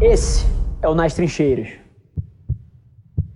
Esse é o Nas Trincheiras.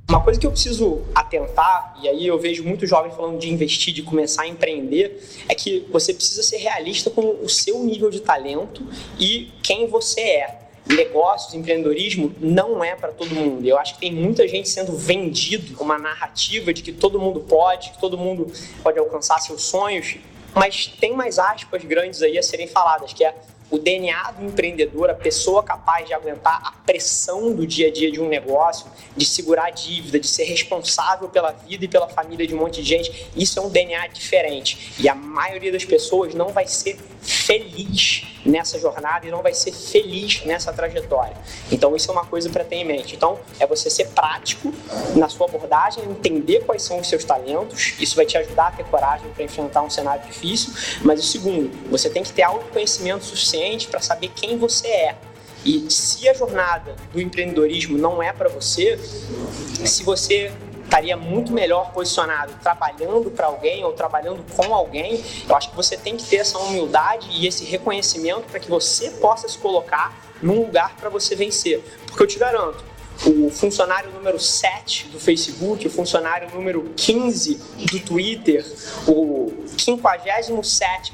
Uma coisa que eu preciso atentar, e aí eu vejo muitos jovens falando de investir, de começar a empreender, é que você precisa ser realista com o seu nível de talento e quem você é. Negócios, empreendedorismo não é para todo mundo. Eu acho que tem muita gente sendo vendido com uma narrativa de que todo mundo pode, que todo mundo pode alcançar seus sonhos, mas tem mais aspas grandes aí a serem faladas, que é o DNA do empreendedor, a pessoa capaz de aguentar a pressão do dia a dia de um negócio, de segurar a dívida, de ser responsável pela vida e pela família de um monte de gente, isso é um DNA diferente. E a maioria das pessoas não vai ser feliz nessa jornada e não vai ser feliz nessa trajetória. Então isso é uma coisa para ter em mente. Então é você ser prático na sua abordagem, entender quais são os seus talentos. Isso vai te ajudar a ter coragem para enfrentar um cenário difícil. Mas o segundo, você tem que ter autoconhecimento suficiente para saber quem você é. E se a jornada do empreendedorismo não é para você, se você estaria muito melhor posicionado trabalhando para alguém ou trabalhando com alguém. Eu acho que você tem que ter essa humildade e esse reconhecimento para que você possa se colocar num lugar para você vencer. Porque eu te garanto, o funcionário número 7 do Facebook, o funcionário número 15 do Twitter, o 57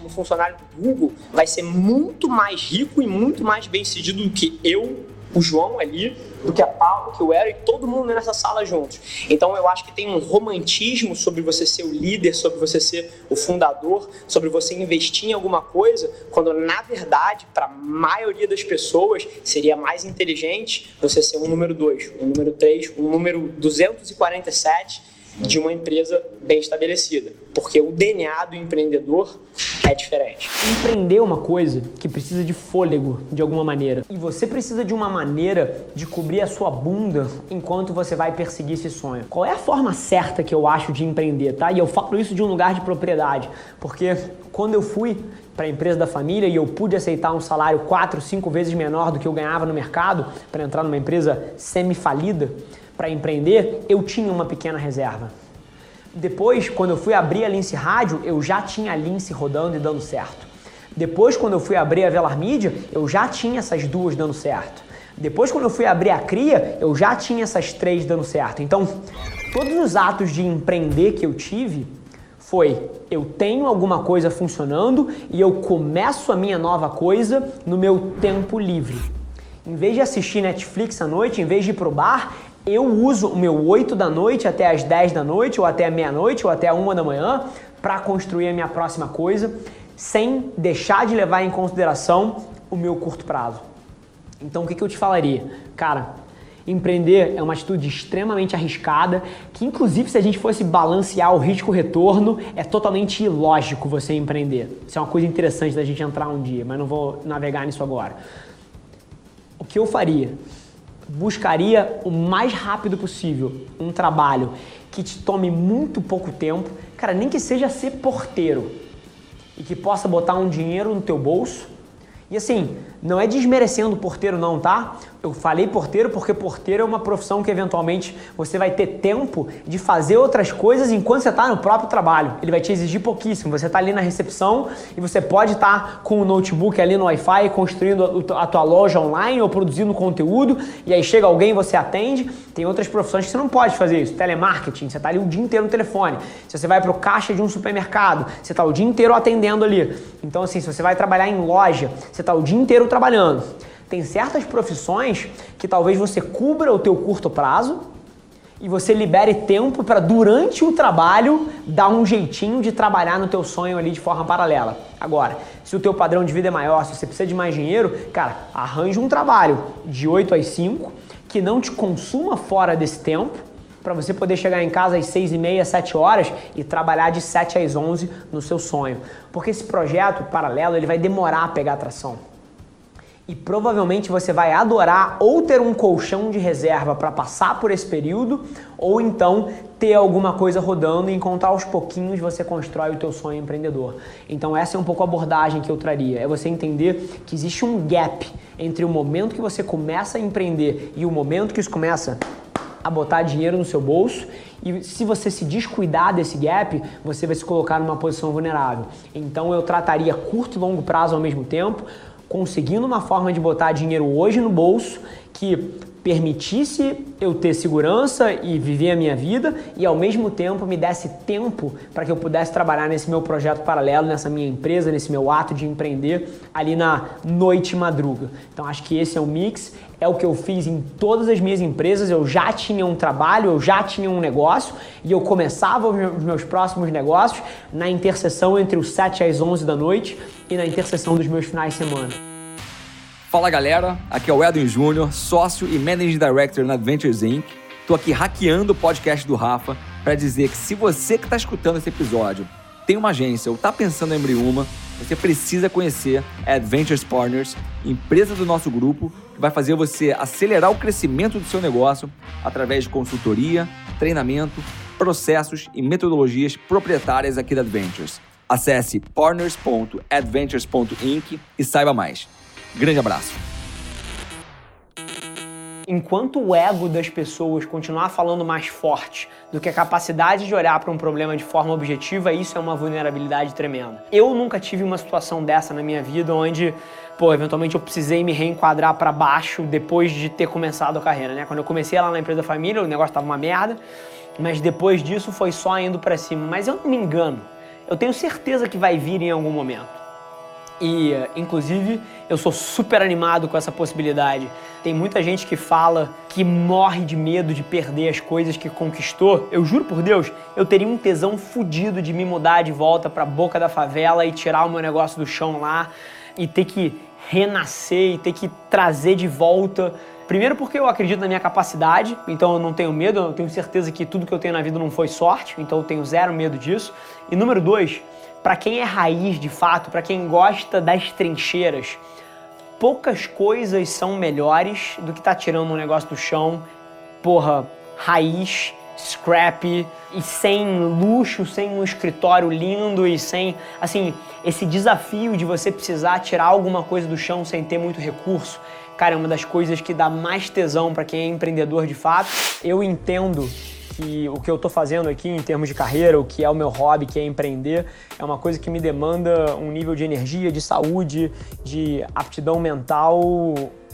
funcionário do Google vai ser muito mais rico e muito mais bem sucedido do que eu, o João ali, do que a Paulo, que o Eric, todo mundo nessa sala juntos. Então eu acho que tem um romantismo sobre você ser o líder, sobre você ser o fundador, sobre você investir em alguma coisa, quando na verdade, para a maioria das pessoas, seria mais inteligente você ser um número 2, um número 3, um número 247 de uma empresa bem estabelecida, porque o DNA do empreendedor é diferente. Empreender é uma coisa que precisa de fôlego de alguma maneira, e você precisa de uma maneira de cobrir a sua bunda enquanto você vai perseguir esse sonho. Qual é a forma certa que eu acho de empreender, tá? E eu falo isso de um lugar de propriedade, porque quando eu fui para a empresa da família e eu pude aceitar um salário quatro, cinco vezes menor do que eu ganhava no mercado para entrar numa empresa semi-falida, para empreender, eu tinha uma pequena reserva. Depois, quando eu fui abrir a Lince Rádio, eu já tinha a Lince rodando e dando certo. Depois, quando eu fui abrir a Velar Mídia, eu já tinha essas duas dando certo. Depois, quando eu fui abrir a Cria, eu já tinha essas três dando certo. Então, todos os atos de empreender que eu tive foi eu tenho alguma coisa funcionando e eu começo a minha nova coisa no meu tempo livre. Em vez de assistir Netflix à noite, em vez de ir pro bar, eu uso o meu 8 da noite até as 10 da noite, ou até meia-noite, ou até a 1 da manhã, para construir a minha próxima coisa, sem deixar de levar em consideração o meu curto prazo. Então, o que, que eu te falaria? Cara, empreender é uma atitude extremamente arriscada, que inclusive se a gente fosse balancear o risco-retorno, é totalmente ilógico você empreender. Isso é uma coisa interessante da gente entrar um dia, mas não vou navegar nisso agora. O que eu faria? Buscaria o mais rápido possível um trabalho que te tome muito pouco tempo, cara, nem que seja ser porteiro e que possa botar um dinheiro no teu bolso. E assim, não é desmerecendo porteiro não, tá? Eu falei porteiro porque porteiro é uma profissão que eventualmente você vai ter tempo de fazer outras coisas enquanto você está no próprio trabalho. Ele vai te exigir pouquíssimo. Você está ali na recepção e você pode estar tá com o notebook ali no Wi-Fi construindo a tua loja online ou produzindo conteúdo e aí chega alguém você atende. Tem outras profissões que você não pode fazer isso. Telemarketing, você está ali o dia inteiro no telefone. Se você vai para o caixa de um supermercado, você está o dia inteiro atendendo ali. Então assim, se você vai trabalhar em loja, você está o dia inteiro trabalhando. Tem certas profissões que talvez você cubra o teu curto prazo e você libere tempo para durante o trabalho dar um jeitinho de trabalhar no teu sonho ali de forma paralela. Agora, se o teu padrão de vida é maior, se você precisa de mais dinheiro, cara, arranje um trabalho de 8 às 5 que não te consuma fora desse tempo para você poder chegar em casa às 6 e meia, 7 horas e trabalhar de 7 às 11 no seu sonho. Porque esse projeto paralelo ele vai demorar a pegar atração. E provavelmente você vai adorar ou ter um colchão de reserva para passar por esse período, ou então ter alguma coisa rodando e encontrar aos pouquinhos você constrói o teu sonho empreendedor. Então essa é um pouco a abordagem que eu traria, é você entender que existe um gap entre o momento que você começa a empreender e o momento que isso começa a botar dinheiro no seu bolso e se você se descuidar desse gap, você vai se colocar numa posição vulnerável. Então eu trataria curto e longo prazo ao mesmo tempo, conseguindo uma forma de botar dinheiro hoje no bolso que permitisse eu ter segurança e viver a minha vida e ao mesmo tempo me desse tempo para que eu pudesse trabalhar nesse meu projeto paralelo, nessa minha empresa, nesse meu ato de empreender ali na noite madruga. Então acho que esse é o mix, é o que eu fiz em todas as minhas empresas. Eu já tinha um trabalho, eu já tinha um negócio e eu começava os meus próximos negócios na interseção entre os 7 às 11 da noite e na interseção dos meus finais de semana. Fala galera, aqui é o Edwin Júnior, sócio e Managing Director na Adventures Inc. Tô aqui hackeando o podcast do Rafa para dizer que se você que está escutando esse episódio tem uma agência ou está pensando em abrir uma, você precisa conhecer a Adventures Partners, empresa do nosso grupo que vai fazer você acelerar o crescimento do seu negócio através de consultoria, treinamento, processos e metodologias proprietárias aqui da Adventures. Acesse partners.adventures.inc e saiba mais. Grande abraço. Enquanto o ego das pessoas continuar falando mais forte do que a capacidade de olhar para um problema de forma objetiva, isso é uma vulnerabilidade tremenda. Eu nunca tive uma situação dessa na minha vida onde, pô, eventualmente eu precisei me reenquadrar para baixo depois de ter começado a carreira, né? Quando eu comecei lá na empresa da família, o negócio tava uma merda, mas depois disso foi só indo para cima. Mas eu não me engano. Eu tenho certeza que vai vir em algum momento. E, inclusive, eu sou super animado com essa possibilidade. Tem muita gente que fala que morre de medo de perder as coisas que conquistou. Eu juro por Deus, eu teria um tesão fudido de me mudar de volta para a boca da favela e tirar o meu negócio do chão lá e ter que renascer e ter que trazer de volta. Primeiro porque eu acredito na minha capacidade, então eu não tenho medo, eu tenho certeza que tudo que eu tenho na vida não foi sorte, então eu tenho zero medo disso. E número dois, para quem é raiz de fato, para quem gosta das trincheiras, poucas coisas são melhores do que tá tirando um negócio do chão, porra, raiz, scrap e sem luxo, sem um escritório lindo e sem, assim, esse desafio de você precisar tirar alguma coisa do chão sem ter muito recurso. Cara, é uma das coisas que dá mais tesão para quem é empreendedor de fato. Eu entendo que o que eu estou fazendo aqui em termos de carreira, o que é o meu hobby, que é empreender, é uma coisa que me demanda um nível de energia, de saúde, de aptidão mental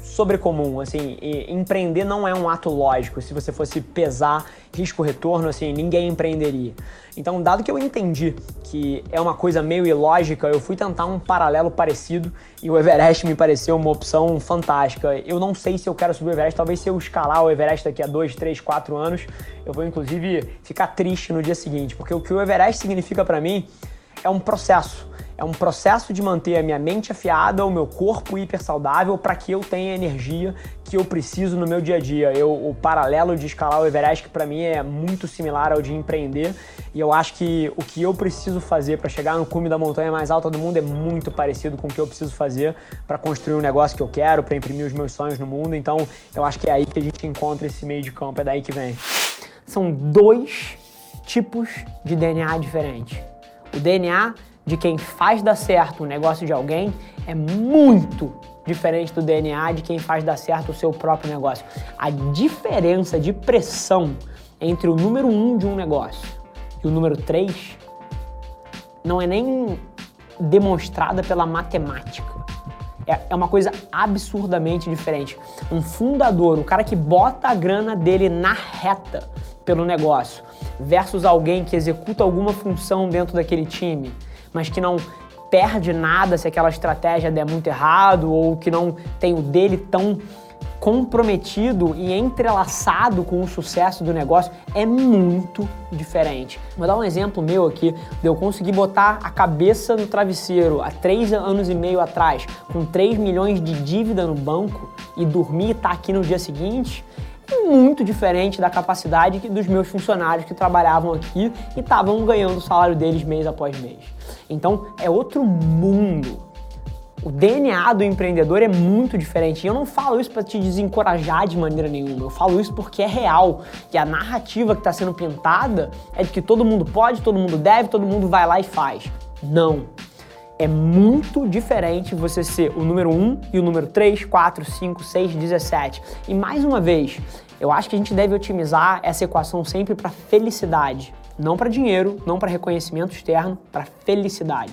sobrecomum, assim, empreender não é um ato lógico. Se você fosse pesar risco-retorno, assim, ninguém empreenderia. Então, dado que eu entendi que é uma coisa meio ilógica, eu fui tentar um paralelo parecido e o Everest me pareceu uma opção fantástica. Eu não sei se eu quero subir o Everest, talvez se eu escalar o Everest daqui a dois, três, quatro anos, eu vou inclusive ficar triste no dia seguinte, porque o que o Everest significa para mim é um processo é um processo de manter a minha mente afiada, o meu corpo hiper saudável para que eu tenha a energia que eu preciso no meu dia a dia. Eu, o paralelo de escalar o Everest que para mim é muito similar ao de empreender e eu acho que o que eu preciso fazer para chegar no cume da montanha mais alta do mundo é muito parecido com o que eu preciso fazer para construir um negócio que eu quero, para imprimir os meus sonhos no mundo. Então, eu acho que é aí que a gente encontra esse meio de campo, é daí que vem. São dois tipos de DNA diferentes. O DNA de quem faz dar certo o negócio de alguém é muito diferente do DNA de quem faz dar certo o seu próprio negócio. A diferença de pressão entre o número um de um negócio e o número três não é nem demonstrada pela matemática. É, é uma coisa absurdamente diferente. Um fundador, o cara que bota a grana dele na reta pelo negócio, versus alguém que executa alguma função dentro daquele time mas que não perde nada se aquela estratégia der muito errado ou que não tem o dele tão comprometido e entrelaçado com o sucesso do negócio é muito diferente. Vou dar um exemplo meu aqui de eu conseguir botar a cabeça no travesseiro há três anos e meio atrás, com 3 milhões de dívida no banco e dormir e estar tá aqui no dia seguinte muito diferente da capacidade dos meus funcionários que trabalhavam aqui e estavam ganhando o salário deles mês após mês. Então é outro mundo. O DNA do empreendedor é muito diferente. E eu não falo isso para te desencorajar de maneira nenhuma. Eu falo isso porque é real. Que a narrativa que está sendo pintada é de que todo mundo pode, todo mundo deve, todo mundo vai lá e faz. Não. É muito diferente você ser o número 1 e o número 3, 4, 5, 6, 17. E mais uma vez, eu acho que a gente deve otimizar essa equação sempre para felicidade. Não para dinheiro, não para reconhecimento externo, para felicidade.